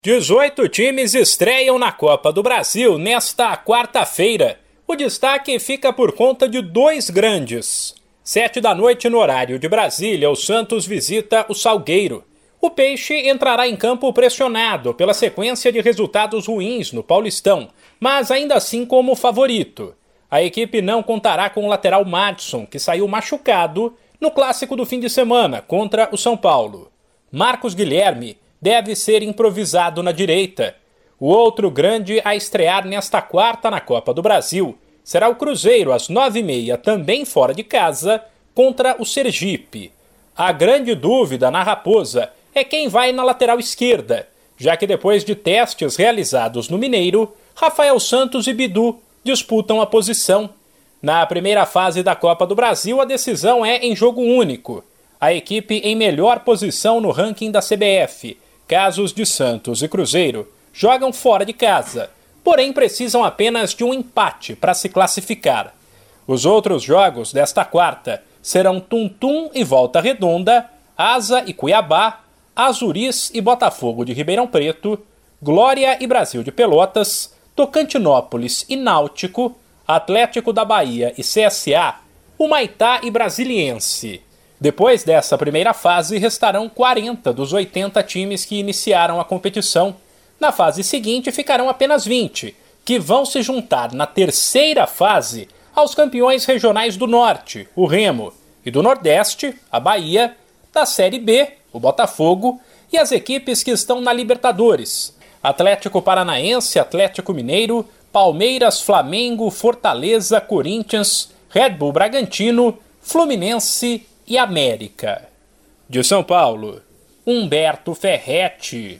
18 times estreiam na Copa do Brasil nesta quarta-feira. O destaque fica por conta de dois grandes. Sete da noite no horário de Brasília, o Santos visita o Salgueiro. O Peixe entrará em campo pressionado pela sequência de resultados ruins no Paulistão, mas ainda assim como favorito. A equipe não contará com o lateral Madison, que saiu machucado no clássico do fim de semana contra o São Paulo. Marcos Guilherme deve ser improvisado na direita. O outro grande a estrear nesta quarta na Copa do Brasil será o Cruzeiro às nove e meia, também fora de casa, contra o Sergipe. A grande dúvida na Raposa é quem vai na lateral esquerda, já que depois de testes realizados no Mineiro, Rafael Santos e Bidu disputam a posição. Na primeira fase da Copa do Brasil, a decisão é em jogo único. A equipe em melhor posição no ranking da CBF Casos de Santos e Cruzeiro jogam fora de casa, porém precisam apenas de um empate para se classificar. Os outros jogos desta quarta serão Tuntum e Volta Redonda, Asa e Cuiabá, Azuris e Botafogo de Ribeirão Preto, Glória e Brasil de Pelotas, Tocantinópolis e Náutico, Atlético da Bahia e CSA, Humaitá e Brasiliense. Depois dessa primeira fase, restarão 40 dos 80 times que iniciaram a competição. Na fase seguinte, ficarão apenas 20, que vão se juntar na terceira fase aos campeões regionais do Norte, o Remo, e do Nordeste, a Bahia, da Série B, o Botafogo, e as equipes que estão na Libertadores: Atlético Paranaense, Atlético Mineiro, Palmeiras, Flamengo, Fortaleza, Corinthians, Red Bull Bragantino, Fluminense e América. De São Paulo, Humberto Ferretti.